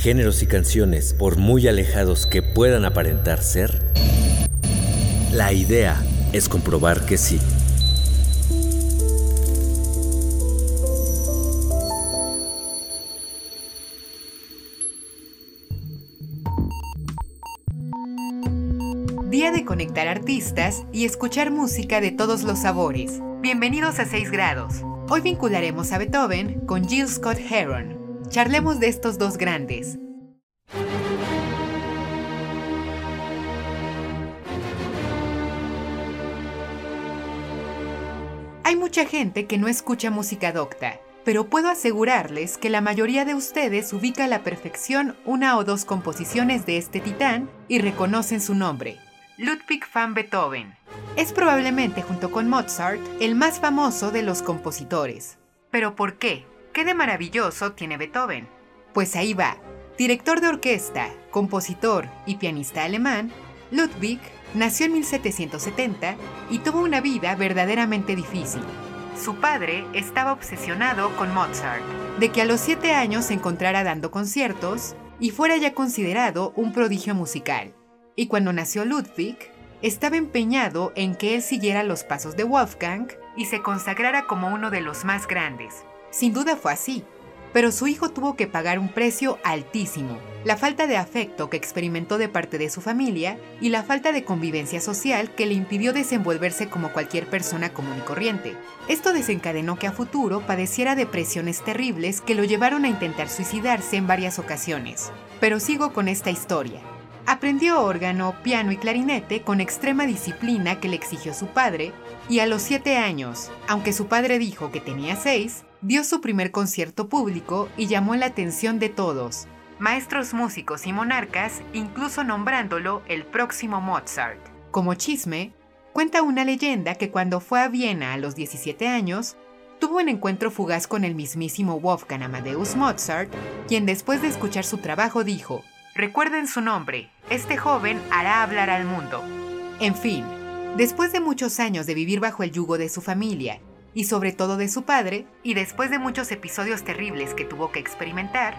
géneros y canciones por muy alejados que puedan aparentar ser? La idea es comprobar que sí. Día de conectar artistas y escuchar música de todos los sabores. Bienvenidos a 6 grados. Hoy vincularemos a Beethoven con Jill Scott Heron. Charlemos de estos dos grandes. Hay mucha gente que no escucha música docta, pero puedo asegurarles que la mayoría de ustedes ubica a la perfección una o dos composiciones de este titán y reconocen su nombre, Ludwig van Beethoven. Es probablemente, junto con Mozart, el más famoso de los compositores. ¿Pero por qué? ¿Qué de maravilloso tiene Beethoven? Pues ahí va. Director de orquesta, compositor y pianista alemán, Ludwig nació en 1770 y tuvo una vida verdaderamente difícil. Su padre estaba obsesionado con Mozart, de que a los 7 años se encontrara dando conciertos y fuera ya considerado un prodigio musical. Y cuando nació Ludwig, estaba empeñado en que él siguiera los pasos de Wolfgang y se consagrara como uno de los más grandes. Sin duda fue así, pero su hijo tuvo que pagar un precio altísimo, la falta de afecto que experimentó de parte de su familia y la falta de convivencia social que le impidió desenvolverse como cualquier persona común y corriente. Esto desencadenó que a futuro padeciera depresiones terribles que lo llevaron a intentar suicidarse en varias ocasiones. Pero sigo con esta historia. Aprendió órgano, piano y clarinete con extrema disciplina que le exigió su padre, y a los siete años, aunque su padre dijo que tenía seis, dio su primer concierto público y llamó la atención de todos, maestros músicos y monarcas, incluso nombrándolo el próximo Mozart. Como chisme, cuenta una leyenda que cuando fue a Viena a los 17 años, tuvo un encuentro fugaz con el mismísimo Wolfgang Amadeus Mozart, quien después de escuchar su trabajo dijo, Recuerden su nombre, este joven hará hablar al mundo. En fin, después de muchos años de vivir bajo el yugo de su familia, y sobre todo de su padre, y después de muchos episodios terribles que tuvo que experimentar,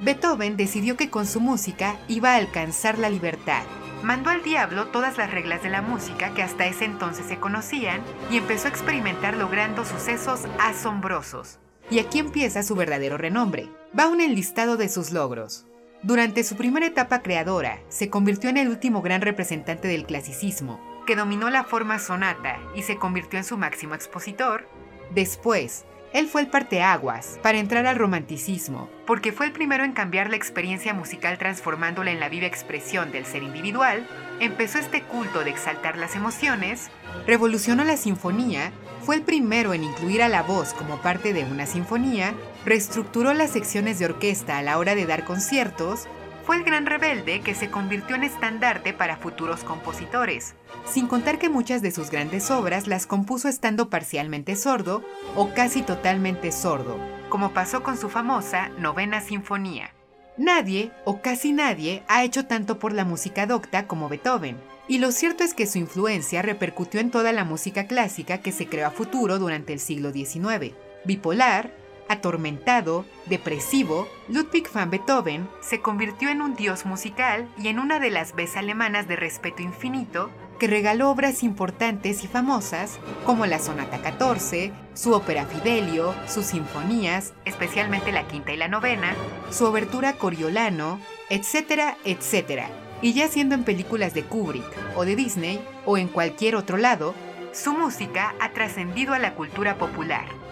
Beethoven decidió que con su música iba a alcanzar la libertad. Mandó al diablo todas las reglas de la música que hasta ese entonces se conocían y empezó a experimentar logrando sucesos asombrosos. Y aquí empieza su verdadero renombre. Va un enlistado de sus logros. Durante su primera etapa creadora, se convirtió en el último gran representante del clasicismo, que dominó la forma sonata y se convirtió en su máximo expositor. Después, él fue el parteaguas para entrar al romanticismo, porque fue el primero en cambiar la experiencia musical transformándola en la viva expresión del ser individual, empezó este culto de exaltar las emociones, revolucionó la sinfonía, fue el primero en incluir a la voz como parte de una sinfonía, reestructuró las secciones de orquesta a la hora de dar conciertos, fue el gran rebelde que se convirtió en estandarte para futuros compositores, sin contar que muchas de sus grandes obras las compuso estando parcialmente sordo o casi totalmente sordo, como pasó con su famosa Novena Sinfonía. Nadie, o casi nadie, ha hecho tanto por la música docta como Beethoven, y lo cierto es que su influencia repercutió en toda la música clásica que se creó a futuro durante el siglo XIX. Bipolar, Atormentado, depresivo, Ludwig van Beethoven se convirtió en un dios musical y en una de las veces alemanas de respeto infinito que regaló obras importantes y famosas como la Sonata 14, su ópera Fidelio, sus sinfonías, especialmente la quinta y la novena, su obertura Coriolano, etcétera, etcétera. Y ya siendo en películas de Kubrick o de Disney o en cualquier otro lado, su música ha trascendido a la cultura popular.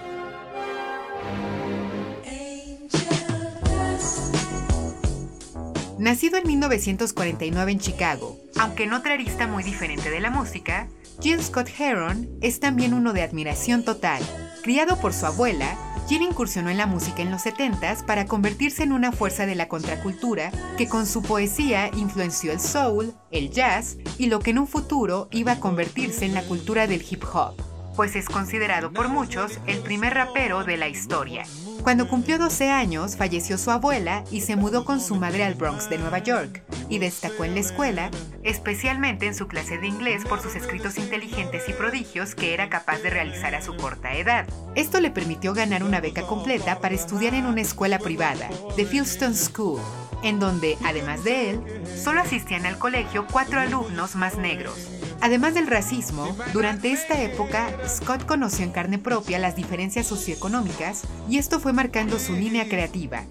Nacido en 1949 en Chicago, aunque en otra arista muy diferente de la música, Jill Scott Heron es también uno de admiración total. Criado por su abuela, Jill incursionó en la música en los 70s para convertirse en una fuerza de la contracultura que con su poesía influenció el soul, el jazz y lo que en un futuro iba a convertirse en la cultura del hip hop, pues es considerado por muchos el primer rapero de la historia. Cuando cumplió 12 años, falleció su abuela y se mudó con su madre al Bronx de Nueva York, y destacó en la escuela, especialmente en su clase de inglés por sus escritos inteligentes y prodigios que era capaz de realizar a su corta edad. Esto le permitió ganar una beca completa para estudiar en una escuela privada, The Fieldstone School, en donde, además de él, solo asistían al colegio cuatro alumnos más negros. Además del racismo, durante esta época, Scott conoció en carne propia las diferencias socioeconómicas y esto fue marcando su línea creativa.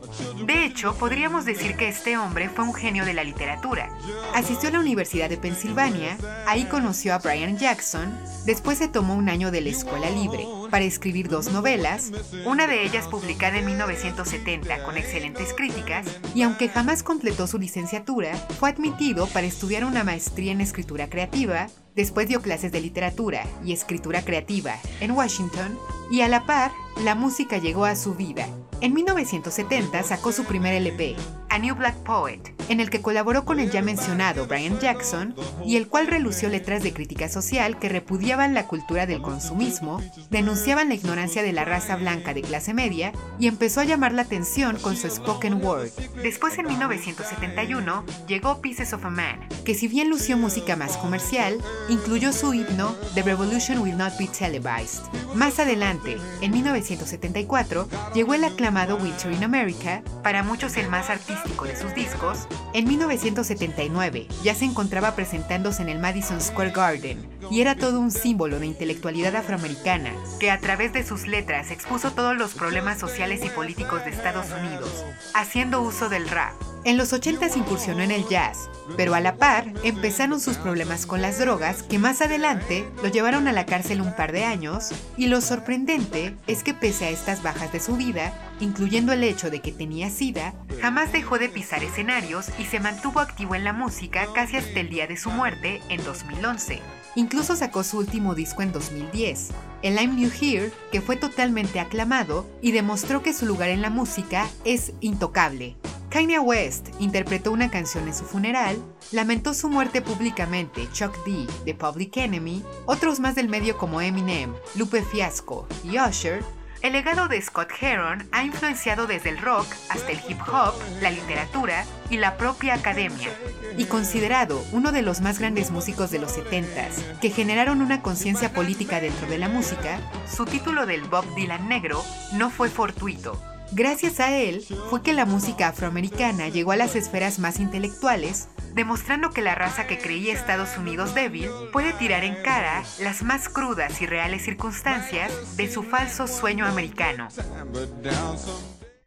De hecho, podríamos decir que este hombre fue un genio de la literatura. Asistió a la Universidad de Pensilvania, ahí conoció a Brian Jackson, después se tomó un año de la escuela libre para escribir dos novelas, una de ellas publicada en 1970 con excelentes críticas, y aunque jamás completó su licenciatura, fue admitido para estudiar una maestría en escritura creativa Después dio clases de literatura y escritura creativa en Washington y a la par, la música llegó a su vida. En 1970 sacó su primer LP, A New Black Poet, en el que colaboró con el ya mencionado Brian Jackson y el cual relució letras de crítica social que repudiaban la cultura del consumismo, denunciaban la ignorancia de la raza blanca de clase media y empezó a llamar la atención con su spoken word. Después en 1971 llegó Pieces of a Man, que si bien lució música más comercial, incluyó su himno The Revolution Will Not Be Televised. Más adelante, en 1974, llegó el aclamado Winter in America, para muchos el más artístico de sus discos. En 1979, ya se encontraba presentándose en el Madison Square Garden y era todo un símbolo de intelectualidad afroamericana, que a través de sus letras expuso todos los problemas sociales y políticos de Estados Unidos, haciendo uso del rap. En los 80 incursionó en el jazz, pero a la par empezaron sus problemas con las drogas que más adelante lo llevaron a la cárcel un par de años y lo sorprendente es que pese a estas bajas de su vida, incluyendo el hecho de que tenía sida, jamás dejó de pisar escenarios y se mantuvo activo en la música casi hasta el día de su muerte en 2011. Incluso sacó su último disco en 2010, el I'm New Here, que fue totalmente aclamado y demostró que su lugar en la música es intocable. Kanye West interpretó una canción en su funeral, lamentó su muerte públicamente Chuck D de Public Enemy, otros más del medio como Eminem, Lupe Fiasco y Usher. El legado de Scott Heron ha influenciado desde el rock hasta el hip hop, la literatura y la propia academia, y considerado uno de los más grandes músicos de los 70s, que generaron una conciencia política dentro de la música, su título del Bob Dylan negro no fue fortuito, Gracias a él fue que la música afroamericana llegó a las esferas más intelectuales, demostrando que la raza que creía Estados Unidos débil puede tirar en cara las más crudas y reales circunstancias de su falso sueño americano.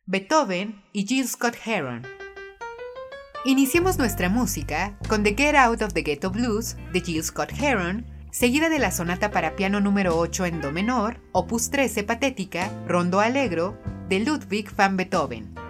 Beethoven y Jill Scott Heron. Iniciemos nuestra música con The Get Out of the Ghetto Blues de Jill Scott Heron, seguida de la sonata para piano número 8 en do menor, opus 13 patética, rondo alegro, de Ludwig van Beethoven.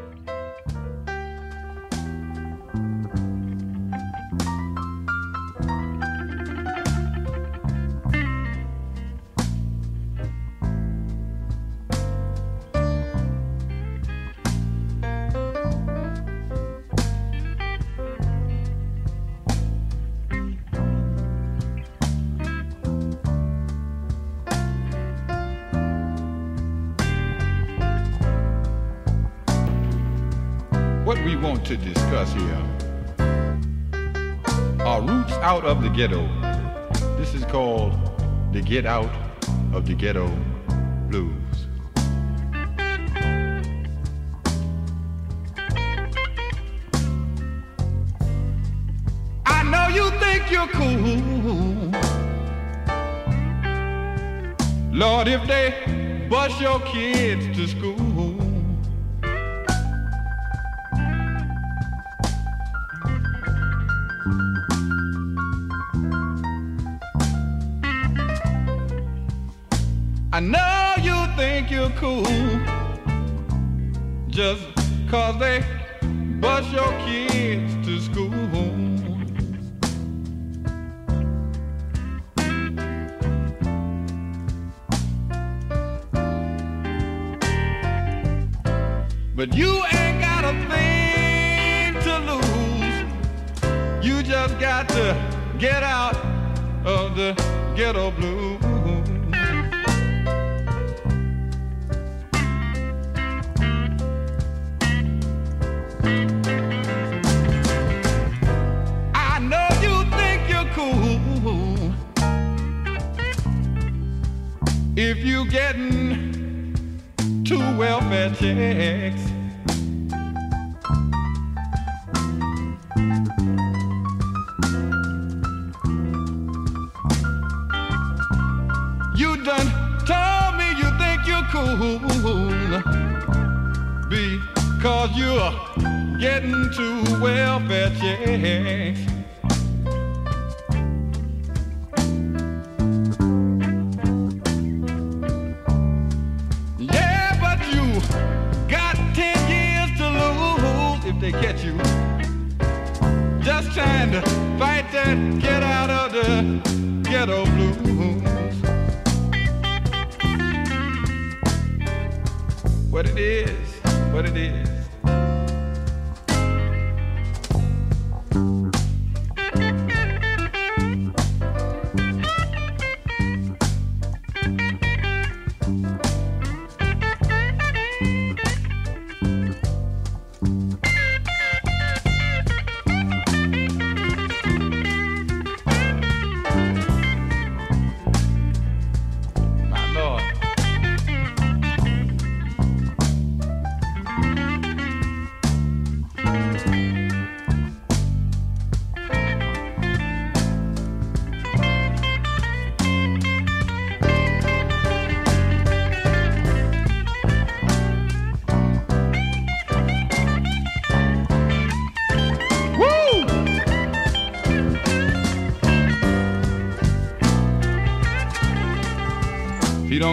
To discuss here are roots out of the ghetto. This is called the Get Out of the Ghetto Blues. I know you think you're cool. Lord, if they bus your kids to school. Just you're getting too welfare checks.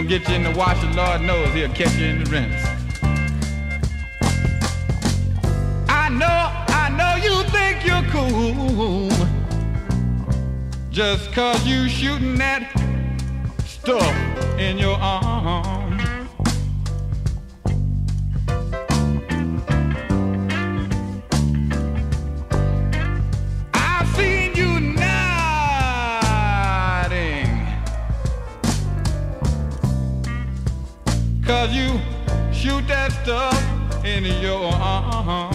gonna get you in the washer, Lord knows he'll catch you in the rinse. I know, I know you think you're cool. Just cause you shooting that stuff in your arm. wrapped up in your arms.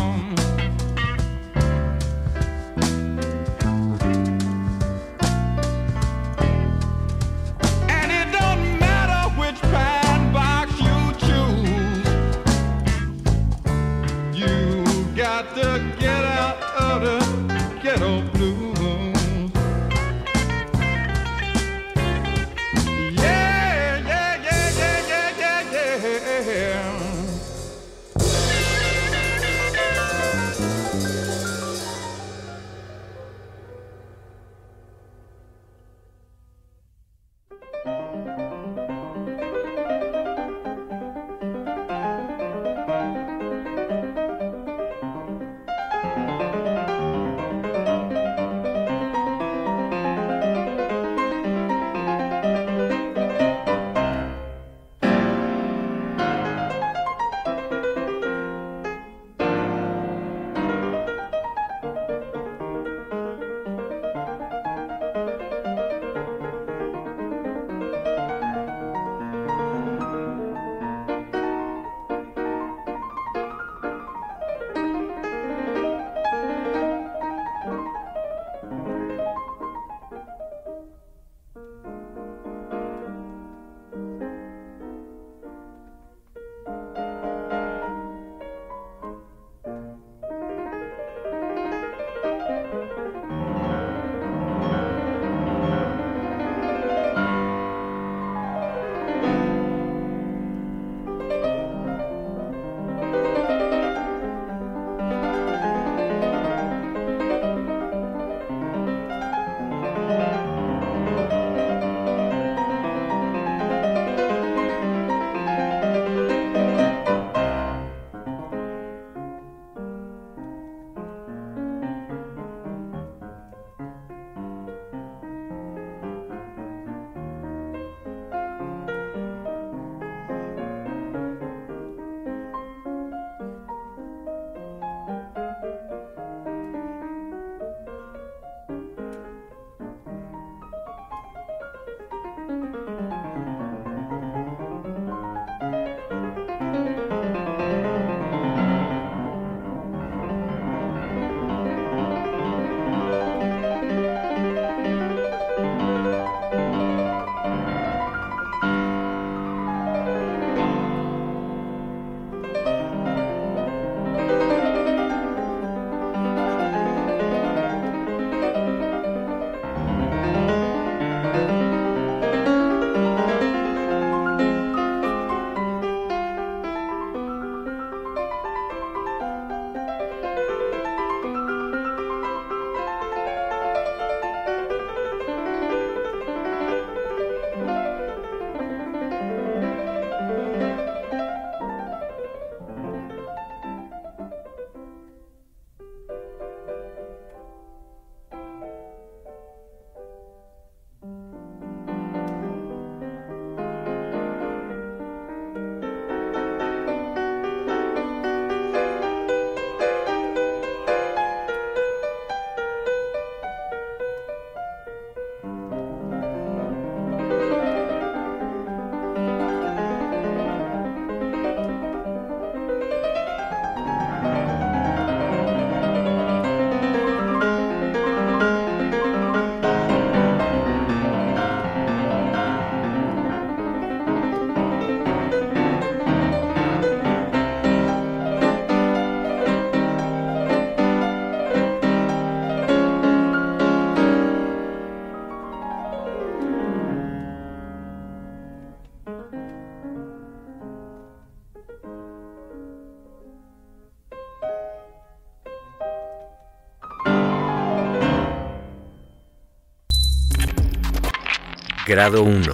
Grado 1.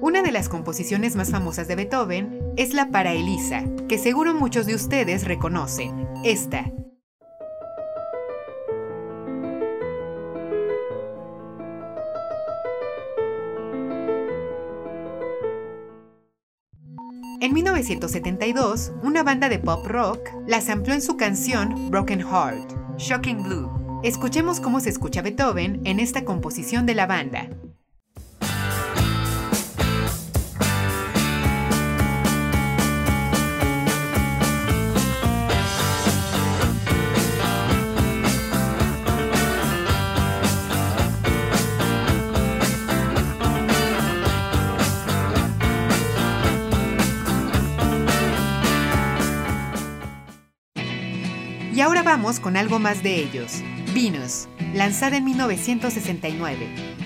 Una de las composiciones más famosas de Beethoven es la para Elisa, que seguro muchos de ustedes reconocen. Esta. En 1972, una banda de pop rock la amplió en su canción Broken Heart, Shocking Blue. Escuchemos cómo se escucha Beethoven en esta composición de la banda. Y ahora vamos con algo más de ellos. Venus, lanzada en 1969.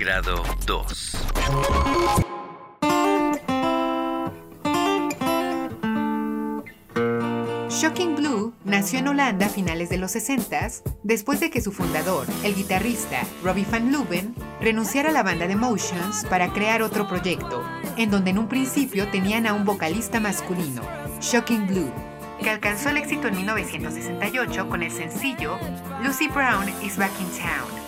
Grado 2. Shocking Blue nació en Holanda a finales de los 60 después de que su fundador, el guitarrista Robbie Van Leuven, renunciara a la banda de Motions para crear otro proyecto, en donde en un principio tenían a un vocalista masculino, Shocking Blue, que alcanzó el éxito en 1968 con el sencillo Lucy Brown is Back in Town.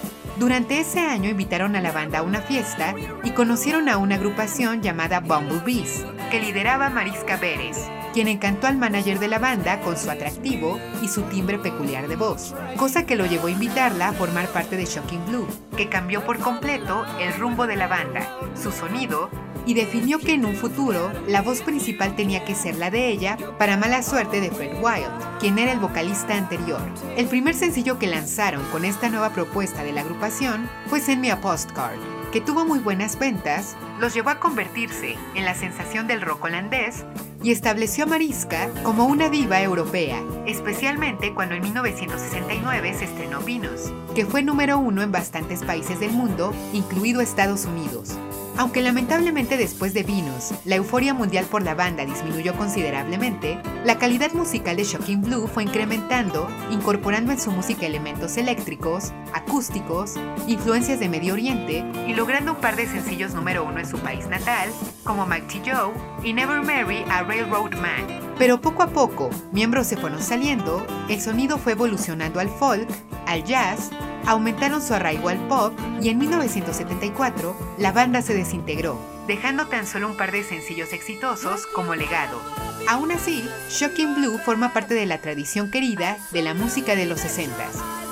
Durante ese año invitaron a la banda a una fiesta y conocieron a una agrupación llamada Bumblebees, que lideraba Mariska Pérez, quien encantó al manager de la banda con su atractivo y su timbre peculiar de voz, cosa que lo llevó a invitarla a formar parte de Shocking Blue, que cambió por completo el rumbo de la banda, su sonido y definió que en un futuro la voz principal tenía que ser la de ella para mala suerte de Fred Wild, quien era el vocalista anterior. El primer sencillo que lanzaron con esta nueva propuesta de la agrupación fue Send Me a Postcard, que tuvo muy buenas ventas, los llevó a convertirse en la sensación del rock holandés y estableció a Mariska como una diva europea, especialmente cuando en 1969 se estrenó Venus, que fue número uno en bastantes países del mundo, incluido Estados Unidos. Aunque lamentablemente después de Venus, la euforia mundial por la banda disminuyó considerablemente, la calidad musical de Shocking Blue fue incrementando, incorporando en su música elementos eléctricos, acústicos, influencias de Medio Oriente y logrando un par de sencillos número uno en su país natal, como Mighty Joe y Never Marry a Railroad Man. Pero poco a poco, miembros se fueron saliendo, el sonido fue evolucionando al folk, al jazz, aumentaron su arraigo al pop y en 1974 la banda se desintegró, dejando tan solo un par de sencillos exitosos como legado. Aún así, Shocking Blue forma parte de la tradición querida de la música de los 60s.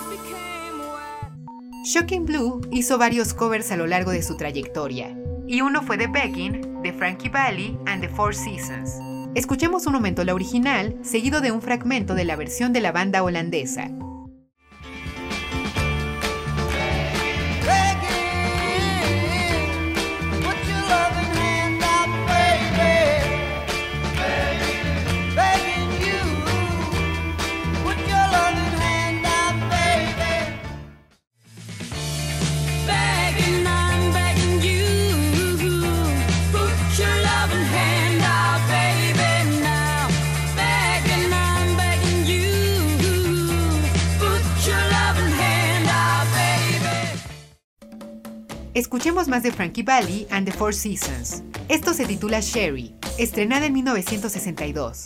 Shocking Blue hizo varios covers a lo largo de su trayectoria, y uno fue de Begging, de Frankie Valli and the Four Seasons. Escuchemos un momento la original, seguido de un fragmento de la versión de la banda holandesa. Escuchemos más de Frankie Valli and the Four Seasons. Esto se titula Sherry, estrenada en 1962.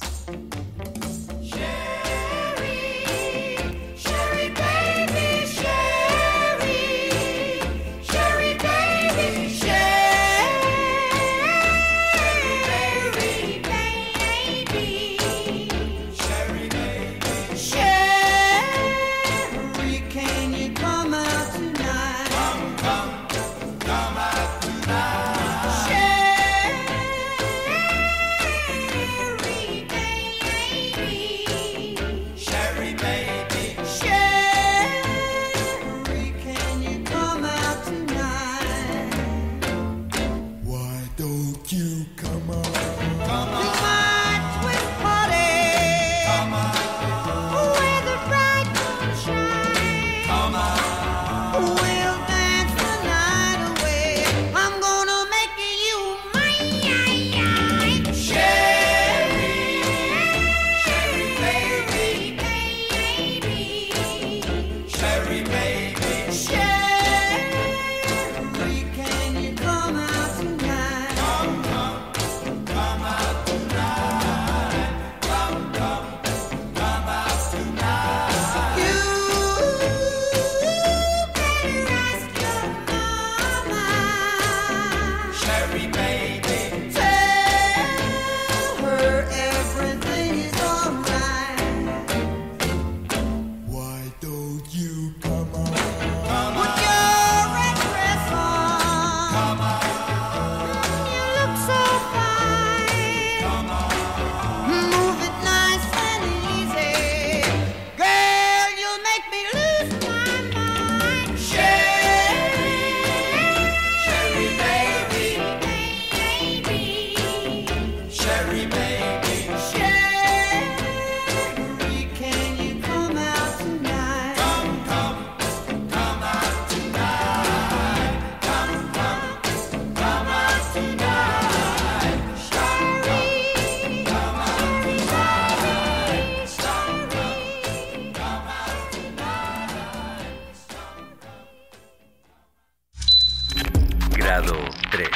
Grado 3.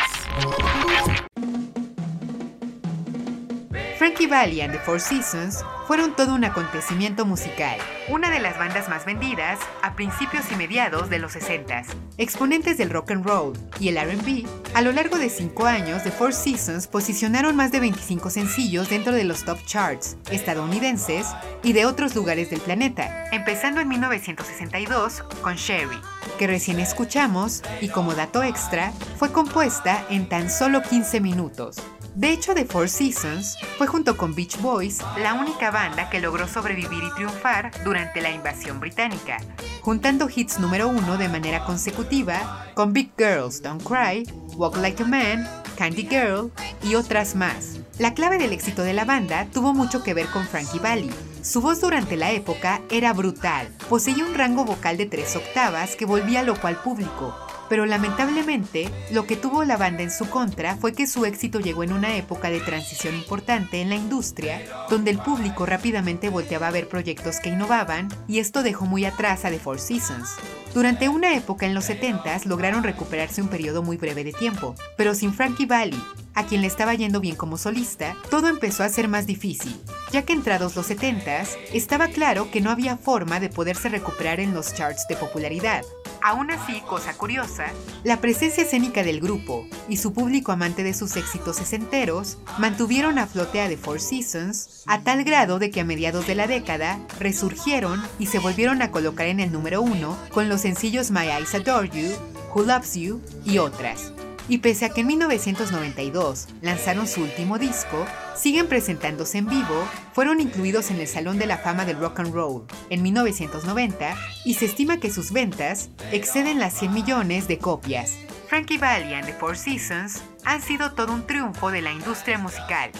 Frankie Valli and the Four Seasons fueron todo un acontecimiento musical, una de las bandas más vendidas a principios y mediados de los 60s. Exponentes del rock and roll y el RB, a lo largo de cinco años, The Four Seasons posicionaron más de 25 sencillos dentro de los top charts estadounidenses y de otros lugares del planeta, empezando en 1962 con Sherry, que recién escuchamos y como dato extra, fue compuesta en tan solo 15 minutos. De hecho, The Four Seasons fue junto con Beach Boys la única banda que logró sobrevivir y triunfar durante la invasión británica, juntando hits número uno de manera consecutiva con Big Girls Don't Cry, Walk Like a Man, Candy Girl y otras más. La clave del éxito de la banda tuvo mucho que ver con Frankie Valli. Su voz durante la época era brutal, poseía un rango vocal de tres octavas que volvía loco al público, pero lamentablemente lo que tuvo la banda en su contra fue que su éxito llegó en una época de transición importante en la industria, donde el público rápidamente volteaba a ver proyectos que innovaban y esto dejó muy atrás a The Four Seasons. Durante una época en los 70s lograron recuperarse un periodo muy breve de tiempo, pero sin Frankie Valli, a quien le estaba yendo bien como solista, todo empezó a ser más difícil, ya que entrados los 70s, estaba claro que no había forma de poderse recuperar en los charts de popularidad. Aún así, cosa curiosa, la presencia escénica del grupo y su público amante de sus éxitos sesenteros mantuvieron a flote a The Four Seasons a tal grado de que a mediados de la década resurgieron y se volvieron a colocar en el número uno con los sencillos My Eyes Adore You, Who Loves You y otras. Y pese a que en 1992 lanzaron su último disco, siguen presentándose en vivo, fueron incluidos en el Salón de la Fama del Rock and Roll en 1990 y se estima que sus ventas exceden las 100 millones de copias. Frankie Valli and the Four Seasons han sido todo un triunfo de la industria musical.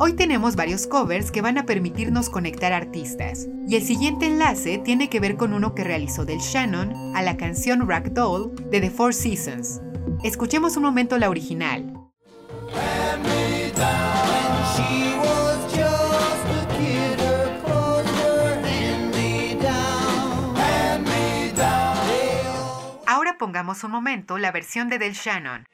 Hoy tenemos varios covers que van a permitirnos conectar artistas, y el siguiente enlace tiene que ver con uno que realizó Del Shannon a la canción Ragdoll de The Four Seasons. Escuchemos un momento la original. Ahora pongamos un momento la versión de Del Shannon.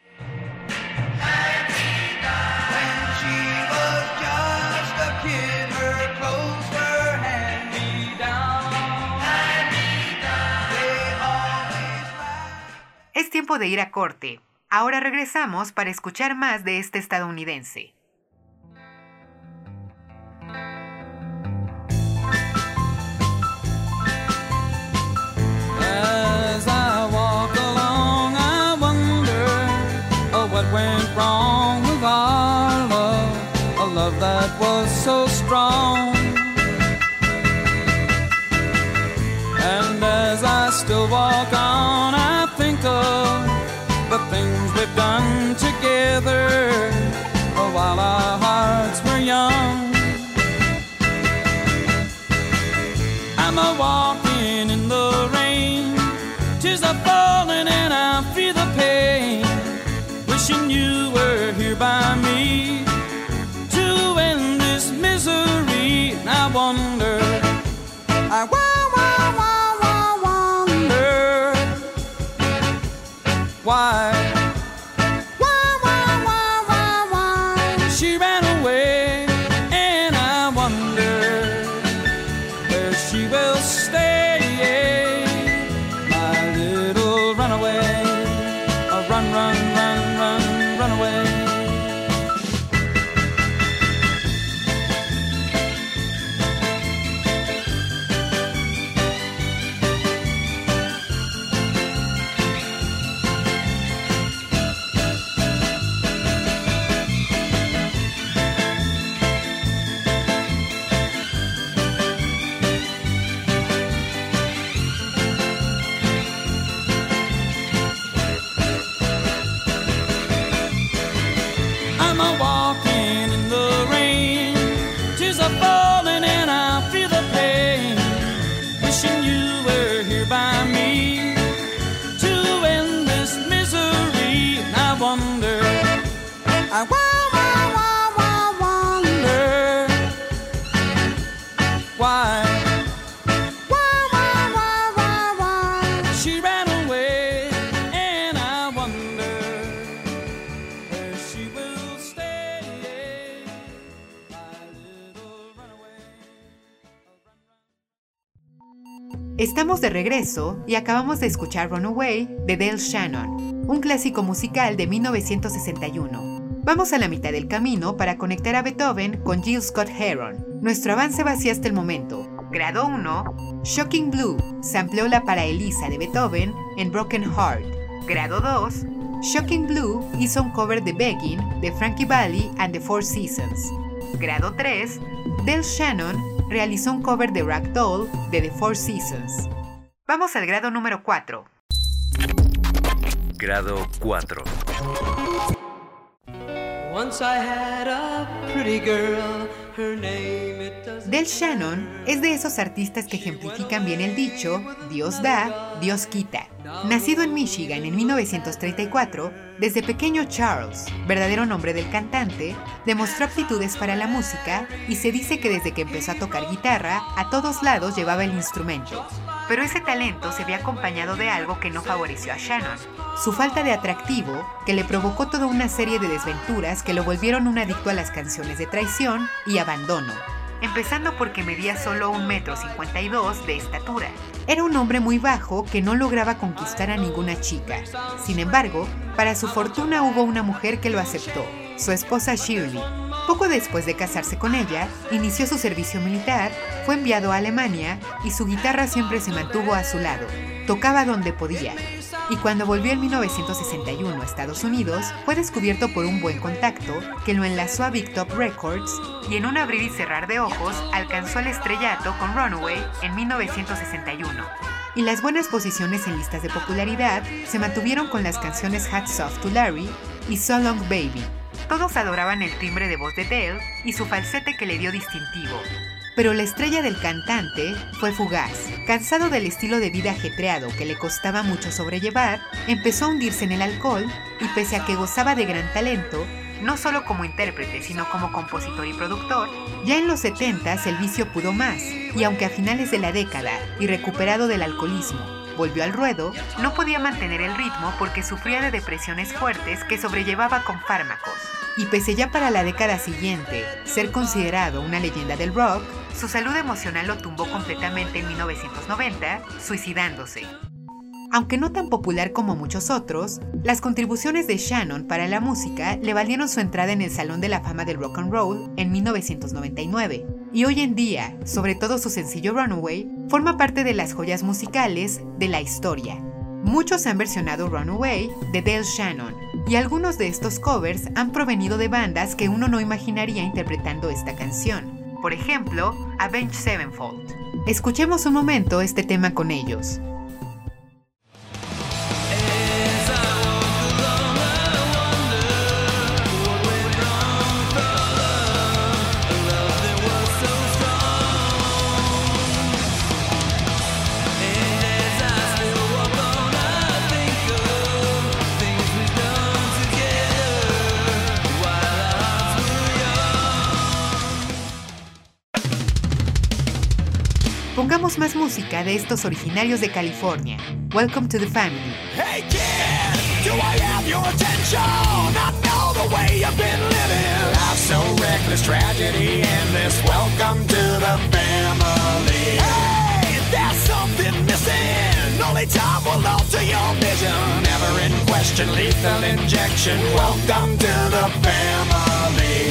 Es tiempo de ir a corte. Ahora regresamos para escuchar más de este estadounidense. As Tears are falling and I feel the pain. Wishing you were regreso y acabamos de escuchar Runaway de Dale Shannon, un clásico musical de 1961. Vamos a la mitad del camino para conectar a Beethoven con Jill Scott Heron. Nuestro avance va así hasta el momento. Grado 1, Shocking Blue, sampleola para Elisa de Beethoven en Broken Heart. Grado 2, Shocking Blue hizo un cover de Begging de Frankie Valli and the Four Seasons. Grado 3, Del Shannon realizó un cover de Ragdoll de The Four Seasons. Vamos al grado número 4. Grado 4. Once I had a pretty girl, her name it doesn't Del Shannon es de esos artistas que ejemplifican bien el dicho Dios da, Dios quita. Nacido en Michigan en 1934, desde pequeño Charles, verdadero nombre del cantante, demostró aptitudes para la música y se dice que desde que empezó a tocar guitarra, a todos lados llevaba el instrumento. Pero ese talento se había acompañado de algo que no favoreció a Shannon. Su falta de atractivo, que le provocó toda una serie de desventuras que lo volvieron un adicto a las canciones de traición y abandono. Empezando porque medía solo un metro cincuenta y dos de estatura. Era un hombre muy bajo que no lograba conquistar a ninguna chica. Sin embargo, para su fortuna hubo una mujer que lo aceptó, su esposa Shirley. Poco después de casarse con ella, inició su servicio militar, fue enviado a Alemania y su guitarra siempre se mantuvo a su lado. Tocaba donde podía. Y cuando volvió en 1961 a Estados Unidos, fue descubierto por un buen contacto que lo enlazó a Big Top Records y en un abrir y cerrar de ojos alcanzó el estrellato con Runaway en 1961. Y las buenas posiciones en listas de popularidad se mantuvieron con las canciones Hats Off to Larry y So Long Baby. Todos adoraban el timbre de voz de Dale y su falsete que le dio distintivo. Pero la estrella del cantante fue fugaz. Cansado del estilo de vida ajetreado que le costaba mucho sobrellevar, empezó a hundirse en el alcohol y pese a que gozaba de gran talento, no solo como intérprete, sino como compositor y productor, ya en los 70 el vicio pudo más, y aunque a finales de la década, y recuperado del alcoholismo, volvió al ruedo, no podía mantener el ritmo porque sufría de depresiones fuertes que sobrellevaba con fármacos. Y pese ya para la década siguiente ser considerado una leyenda del rock, su salud emocional lo tumbó completamente en 1990, suicidándose. Aunque no tan popular como muchos otros, las contribuciones de Shannon para la música le valieron su entrada en el Salón de la Fama del Rock and Roll en 1999. Y hoy en día, sobre todo su sencillo Runaway, forma parte de las joyas musicales de la historia. Muchos han versionado Runaway de Dale Shannon, y algunos de estos covers han provenido de bandas que uno no imaginaría interpretando esta canción. Por ejemplo, Avenged Sevenfold. Escuchemos un momento este tema con ellos. Pongamos más música de estos originarios de California. Welcome to the family. Hey kid, do I have your attention? I know the way you've been living. Life so reckless, tragedy endless. Welcome to the family. Hey, there's something missing. Only time will alter your vision. Never in question, lethal injection. Welcome to the family.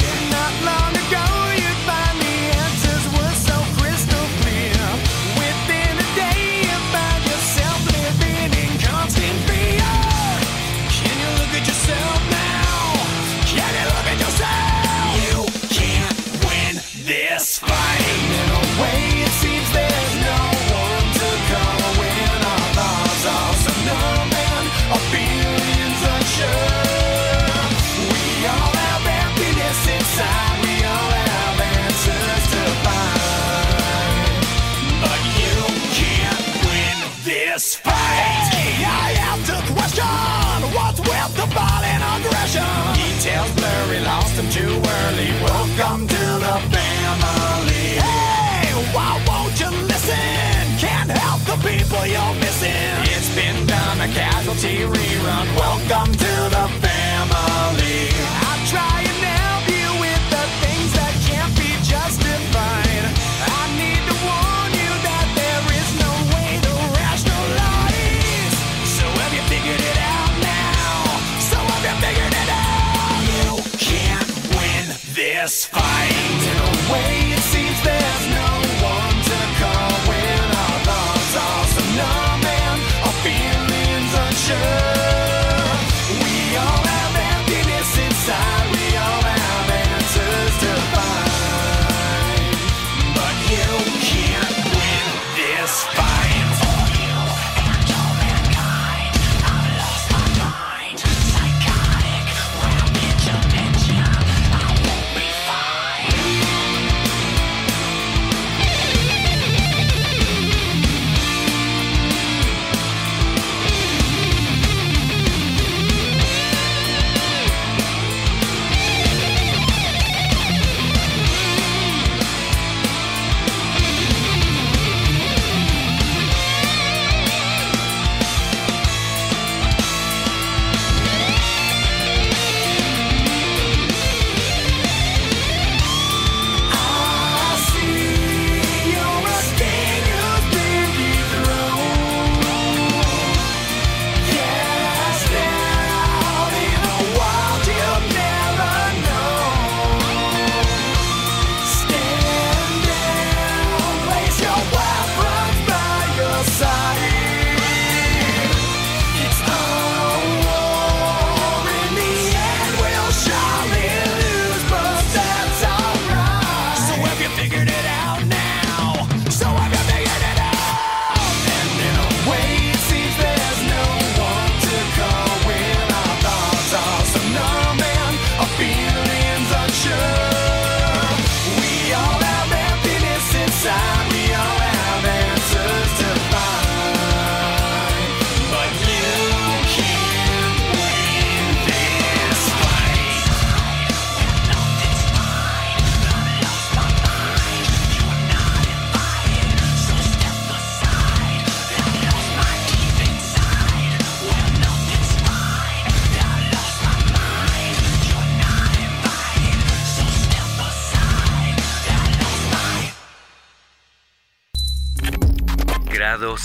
People you're missing. It's been done, a casualty rerun. Welcome to the family. I try and help you with the things that can't be justified. I need to warn you that there is no way to rationalize. So have you figured it out now? So have you figured it out? You can't win this fight.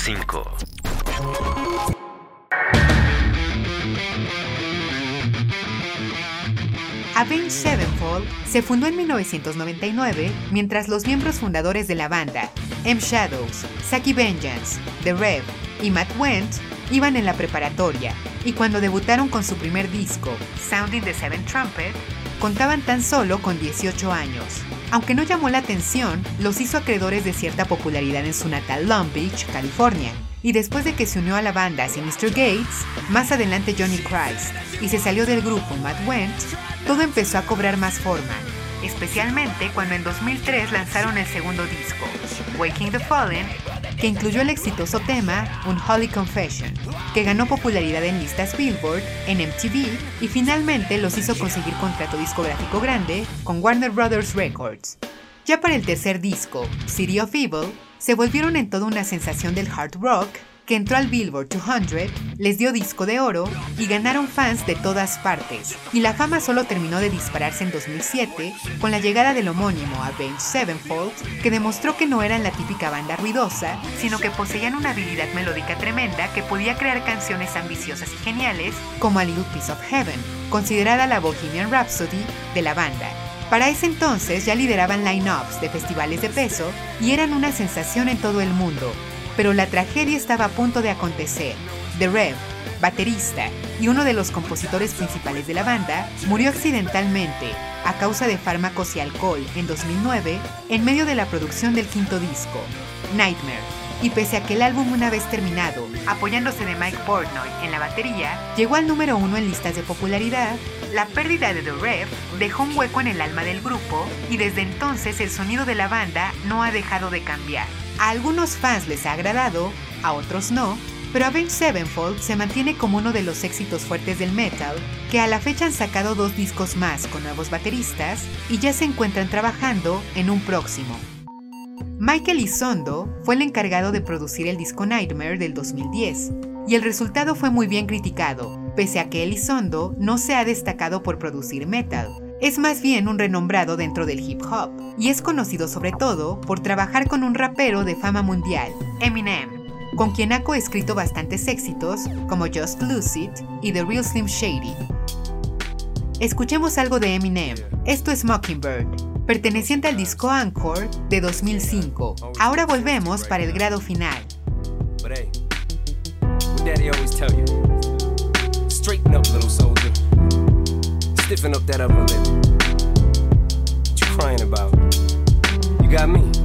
5. Avenged Sevenfold se fundó en 1999 mientras los miembros fundadores de la banda, M. Shadows, Saki Vengeance, The Rev y Matt Went, iban en la preparatoria y cuando debutaron con su primer disco, Sounding the Seventh Trumpet, contaban tan solo con 18 años. Aunque no llamó la atención, los hizo acreedores de cierta popularidad en su natal Long Beach, California. Y después de que se unió a la banda Sinister Gates, más adelante Johnny Christ, y se salió del grupo Matt Went, todo empezó a cobrar más forma, especialmente cuando en 2003 lanzaron el segundo disco, Waking the Fallen, que incluyó el exitoso tema Unholy Confession, que ganó popularidad en listas Billboard, en MTV y finalmente los hizo conseguir contrato discográfico grande con Warner Brothers Records. Ya para el tercer disco, City of Evil, se volvieron en toda una sensación del hard rock que entró al Billboard 200, les dio disco de oro y ganaron fans de todas partes. Y la fama solo terminó de dispararse en 2007 con la llegada del homónimo Avenged Sevenfold, que demostró que no eran la típica banda ruidosa, sino que poseían una habilidad melódica tremenda que podía crear canciones ambiciosas y geniales, como A Little Piece of Heaven, considerada la Bohemian Rhapsody de la banda. Para ese entonces ya lideraban line-ups de festivales de peso y eran una sensación en todo el mundo, pero la tragedia estaba a punto de acontecer. The Rev, baterista y uno de los compositores principales de la banda, murió accidentalmente a causa de fármacos y alcohol en 2009 en medio de la producción del quinto disco, Nightmare. Y pese a que el álbum una vez terminado, apoyándose de Mike Portnoy en la batería, llegó al número uno en listas de popularidad, la pérdida de The Rev dejó un hueco en el alma del grupo y desde entonces el sonido de la banda no ha dejado de cambiar. A algunos fans les ha agradado, a otros no, pero Avenged Sevenfold se mantiene como uno de los éxitos fuertes del metal, que a la fecha han sacado dos discos más con nuevos bateristas y ya se encuentran trabajando en un próximo. Michael Isondo fue el encargado de producir el disco Nightmare del 2010, y el resultado fue muy bien criticado, pese a que Elizondo no se ha destacado por producir metal. Es más bien un renombrado dentro del hip hop, y es conocido sobre todo por trabajar con un rapero de fama mundial, Eminem, con quien ha coescrito bastantes éxitos como Just Lose It y The Real Slim Shady. Escuchemos algo de Eminem, esto es Mockingbird, perteneciente al disco Anchor de 2005. Ahora volvemos para el grado final. Straighten up, little soldier. Stiffen up that upper lip. What you crying about? You got me.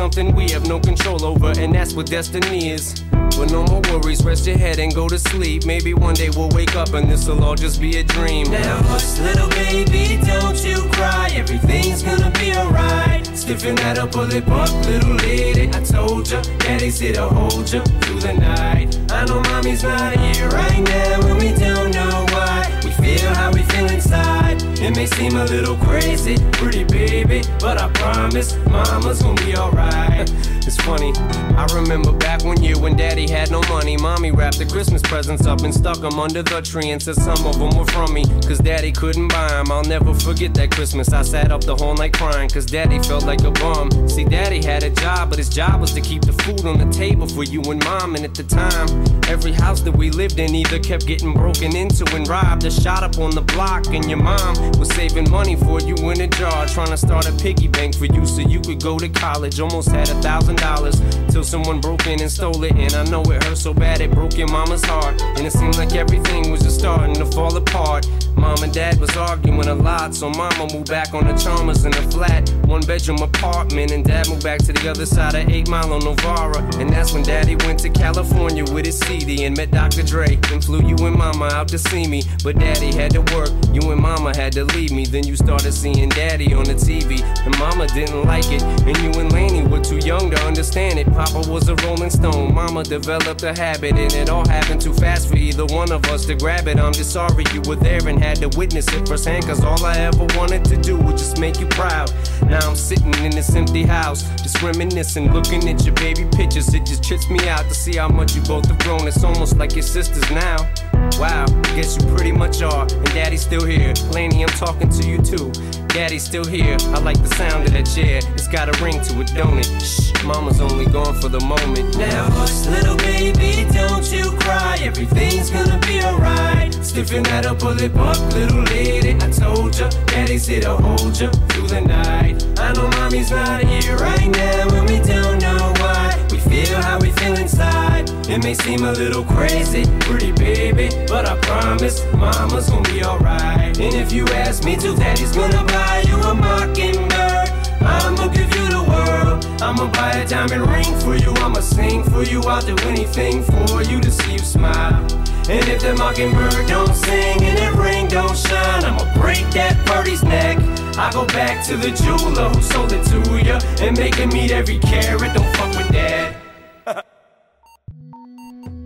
something we have no control over, and that's what destiny is. But no more worries, rest your head and go to sleep. Maybe one day we'll wake up and this'll all just be a dream. Now hush, little baby, don't you cry. Everything's gonna be alright. Stiffen that upper lip up, little lady. I told ya, daddy's here to hold ya through the night. I know mommy's not here right now, and we don't know feel how we feel inside. It may seem a little crazy, pretty baby, but I promise mama's gonna be alright. It's funny, I remember back one year when daddy had no money. Mommy wrapped the Christmas presents up and stuck them under the tree and said some of them were from me. Cause daddy couldn't buy them. I'll never forget that Christmas. I sat up the whole night crying cause daddy felt like a bum. See, daddy had a job, but his job was to keep the food on the table for you and mom. And at the time, every house that we lived in either kept getting broken into and robbed or shot up on the block. And your mom was saving money for you in a jar, trying to start a piggy bank for you so you could go to college. Almost had a thousand dollars till someone broke in and stole it. And I know it hurt so bad it broke your mama's heart. And it seemed like everything was just starting to fall apart. Mom and dad was arguing a lot, so mama moved back on the Chalmers in a flat, one bedroom apartment. And dad moved back to the other side of 8 Mile on Novara. And that's when daddy went to California with his CD and met Dr. Dre. And flew you and mama out to see me. But daddy had to work, you and mama had to leave me. Then you started seeing daddy on the TV. And mama didn't like it. And you and Laney were too young to understand it. Papa was a rolling stone, mama developed a habit. And it all happened too fast for either one of us to grab it. I'm just sorry you were there and had to witness it firsthand. Cause all I ever wanted to do was just make you proud. Now I'm sitting in this empty house, just reminiscing, looking at your baby pictures. It just trips me out to see how much you both have grown. It's almost like your sisters now. Wow, I guess you pretty much are. And daddy's still here. Laney, I'm talking to you too. Daddy's still here. I like the sound of that chair. It's got a ring to it, don't it? Shh, mama's only gone for the moment. Now hush, little baby, don't you cry. Everything's gonna be alright. Stiffen that up, pull it up, little lady. I told ya, daddy's here to hold ya through the night. I know mommy's not here right now, and we don't know why. We feel how we feel inside. It may seem a little crazy, pretty baby, but I promise mama's gonna be alright. And if you ask me to, daddy's gonna buy you a mockingbird. I'ma give you the world. I'ma buy a diamond ring for you. I'ma sing for you. I'll do anything for you to see you smile. And if the mockingbird don't sing and that ring don't shine, I'ma break that birdie's neck. I go back to the jeweler who sold it to ya and make him meet every carat. Don't fuck with that.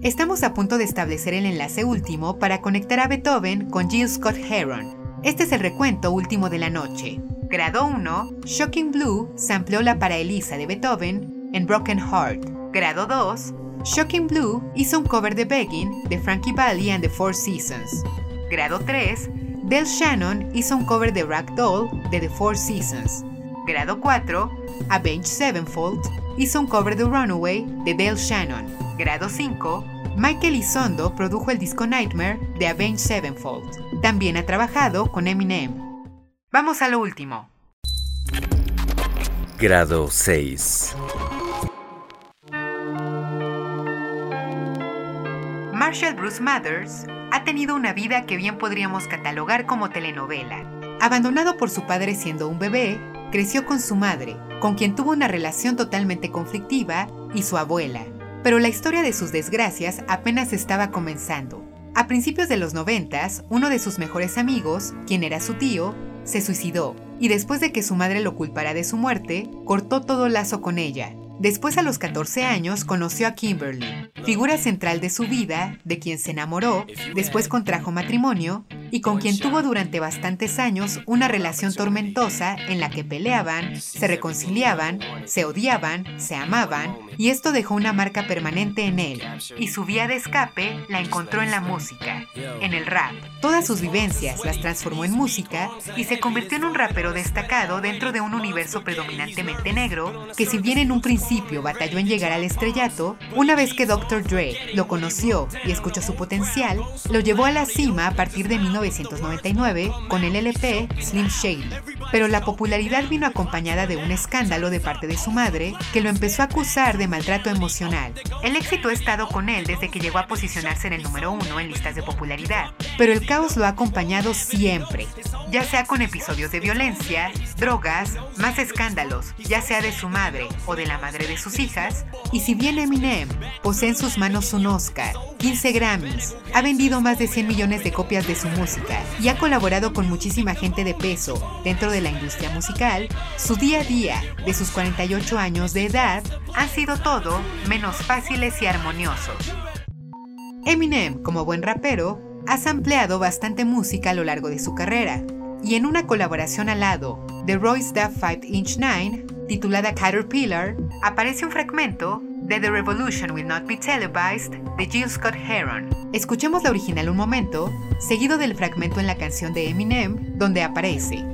Estamos a punto de establecer el enlace último para conectar a Beethoven con Jill Scott Heron. Este es el recuento último de la noche. Grado 1, Shocking Blue sampleó la para Elisa de Beethoven en Broken Heart. Grado 2, Shocking Blue hizo un cover de Begging de Frankie Valli and the Four Seasons. Grado 3, Del Shannon hizo un cover de Ragdoll de The Four Seasons. Grado 4, Avenged Sevenfold hizo un cover de Runaway de Del Shannon. Grado 5, Michael Isondo produjo el disco Nightmare de Avenged Sevenfold. También ha trabajado con Eminem. Vamos a lo último. Grado 6. Marshall Bruce Mathers ha tenido una vida que bien podríamos catalogar como telenovela. Abandonado por su padre siendo un bebé, creció con su madre, con quien tuvo una relación totalmente conflictiva, y su abuela. Pero la historia de sus desgracias apenas estaba comenzando. A principios de los noventas, uno de sus mejores amigos, quien era su tío, se suicidó, y después de que su madre lo culpara de su muerte, cortó todo lazo con ella. Después a los 14 años conoció a Kimberly, figura central de su vida, de quien se enamoró, después contrajo matrimonio y con quien tuvo durante bastantes años una relación tormentosa en la que peleaban, se reconciliaban, se odiaban, se amaban y esto dejó una marca permanente en él. Y su vía de escape la encontró en la música, en el rap. Todas sus vivencias las transformó en música y se convirtió en un rapero destacado dentro de un universo predominantemente negro que si bien en un principio batalló en llegar al estrellato, una vez que Dr. Dre lo conoció y escuchó su potencial, lo llevó a la cima a partir de 1999 con el LP Slim Shady. Pero la popularidad vino acompañada de un escándalo de parte de su madre que lo empezó a acusar de maltrato emocional. El éxito ha estado con él desde que llegó a posicionarse en el número uno en listas de popularidad, pero el caos lo ha acompañado siempre, ya sea con episodios de violencia, drogas, más escándalos, ya sea de su madre o de la madre de sus hijas, y si bien Eminem posee en sus manos un Oscar, 15 Grammys, ha vendido más de 100 millones de copias de su música y ha colaborado con muchísima gente de peso dentro de la industria musical, su día a día de sus 48 años de edad han sido todo menos fáciles y armoniosos. Eminem, como buen rapero, ha sampleado bastante música a lo largo de su carrera, y en una colaboración al lado de Royce Da 5 Inch 9, titulada Caterpillar, aparece un fragmento de The Revolution Will Not Be Televised de Jill Scott Heron. Escuchemos la original un momento, seguido del fragmento en la canción de Eminem, donde aparece.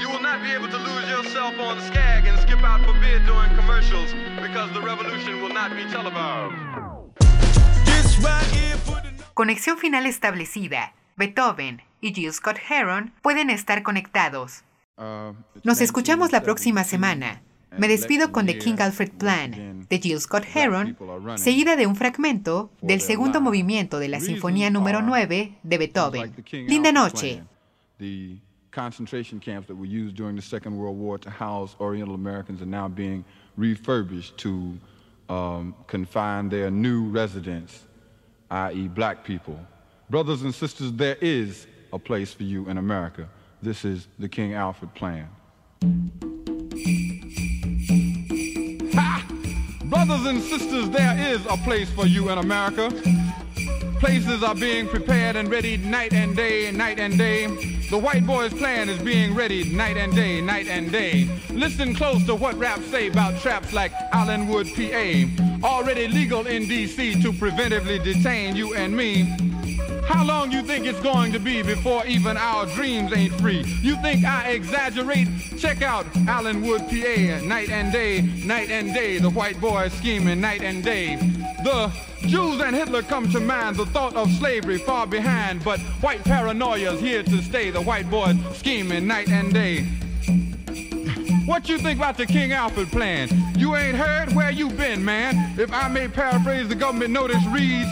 You will not be able to lose yourself on Skag and skip out for beer during commercials because the revolution will not be televised. Conexión final establecida. Beethoven y Jill Scott Heron pueden estar conectados. Nos escuchamos la próxima semana. Me despido con The King Alfred Plan de Jill Scott Heron, seguida de un fragmento del segundo movimiento de la Sinfonía número 9 de Beethoven. Linda noche. Concentration camps that were used during the Second World War to house Oriental Americans are now being refurbished to um, confine their new residents, i.e., black people. Brothers and sisters, there is a place for you in America. This is the King Alfred plan. Ha! Brothers and sisters, there is a place for you in America. Places are being prepared and ready night and day, night and day. The white boy's plan is being ready night and day, night and day. Listen close to what raps say about traps like Allenwood, PA. Already legal in DC to preventively detain you and me. How long you think it's going to be before even our dreams ain't free? You think I exaggerate? Check out Allenwood, PA, night and day, night and day. The white boy scheming night and day. The Jews and Hitler come to mind, the thought of slavery far behind, but white paranoia's here to stay. The white boy scheming night and day. What you think about the King Alfred plan? You ain't heard where you been, man. If I may paraphrase the government notice reads.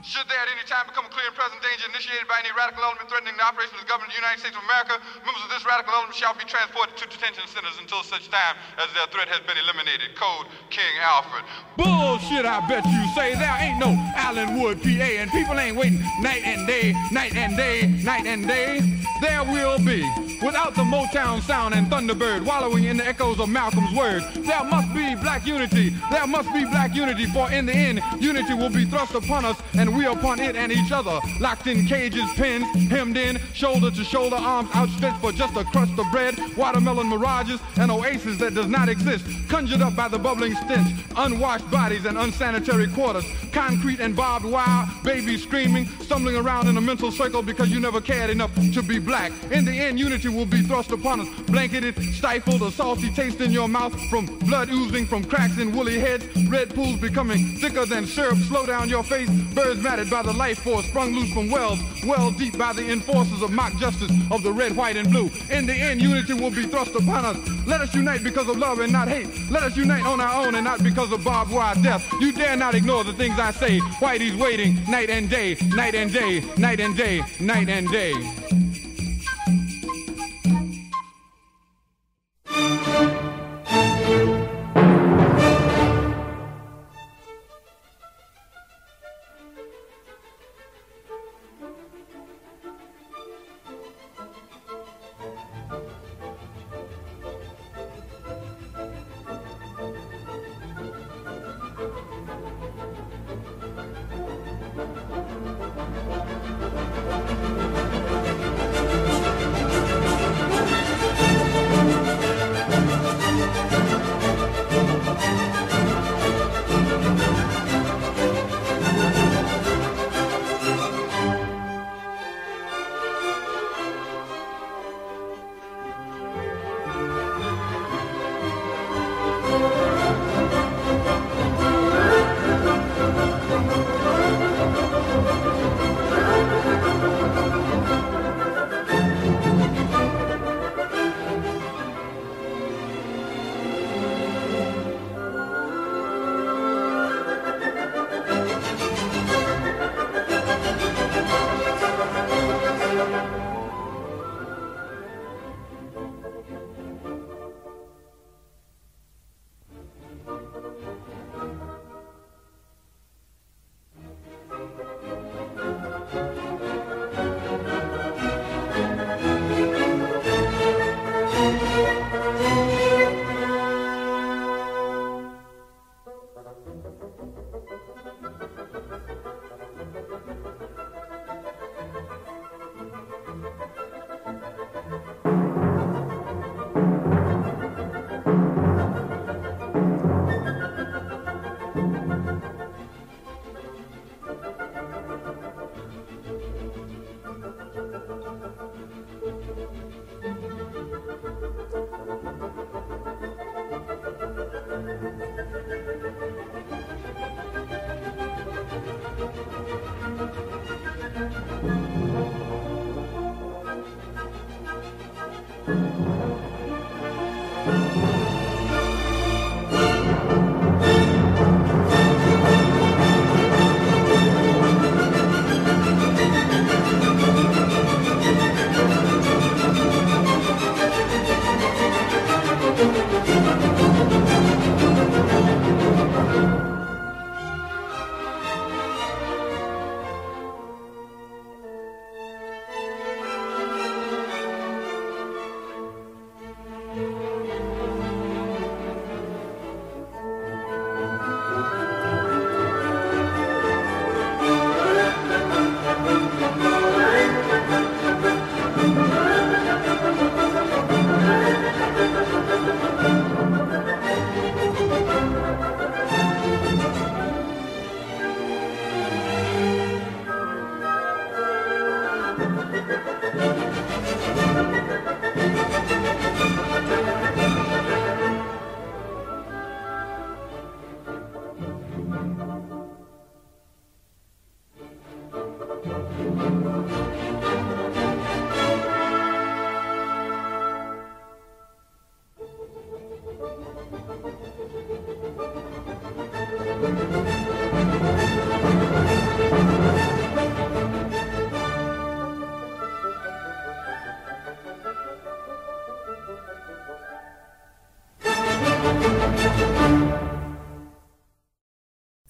Should there at any time become a clear and present danger initiated by any radical element threatening the operations of the government of the United States of America, members of this radical element shall be transported to detention centers until such time as their threat has been eliminated. Code King Alfred. Bullshit, I bet you say. There ain't no Allenwood, PA, and people ain't waiting night and day, night and day, night and day. There will be. Without the Motown sound and Thunderbird wallowing in the echoes of Malcolm's words, there must be black unity. There must be black unity, for in the end, unity will be thrust upon us and we upon it and each other. Locked in cages, pins, hemmed in, shoulder to shoulder, arms outstretched for just a crust of bread, watermelon mirages, and oasis that does not exist. Conjured up by the bubbling stench, unwashed bodies and unsanitary quarters, concrete and barbed wire, babies screaming, stumbling around in a mental circle because you never cared enough to be black. In the end, unity will be thrust upon us, blanketed, stifled, a salty taste in your mouth from blood oozing from cracks in woolly heads, red pools becoming thicker than syrup. Slow down your face, birds matted by the life force sprung loose from wells, well deep by the enforcers of mock justice of the red, white, and blue. In the end, unity will be thrust upon us. Let us unite because of love and not hate. Let us unite on our own and not because of barbed wire death. You dare not ignore the things I say. Whitey's waiting night and day, night and day, night and day, night and day. thank you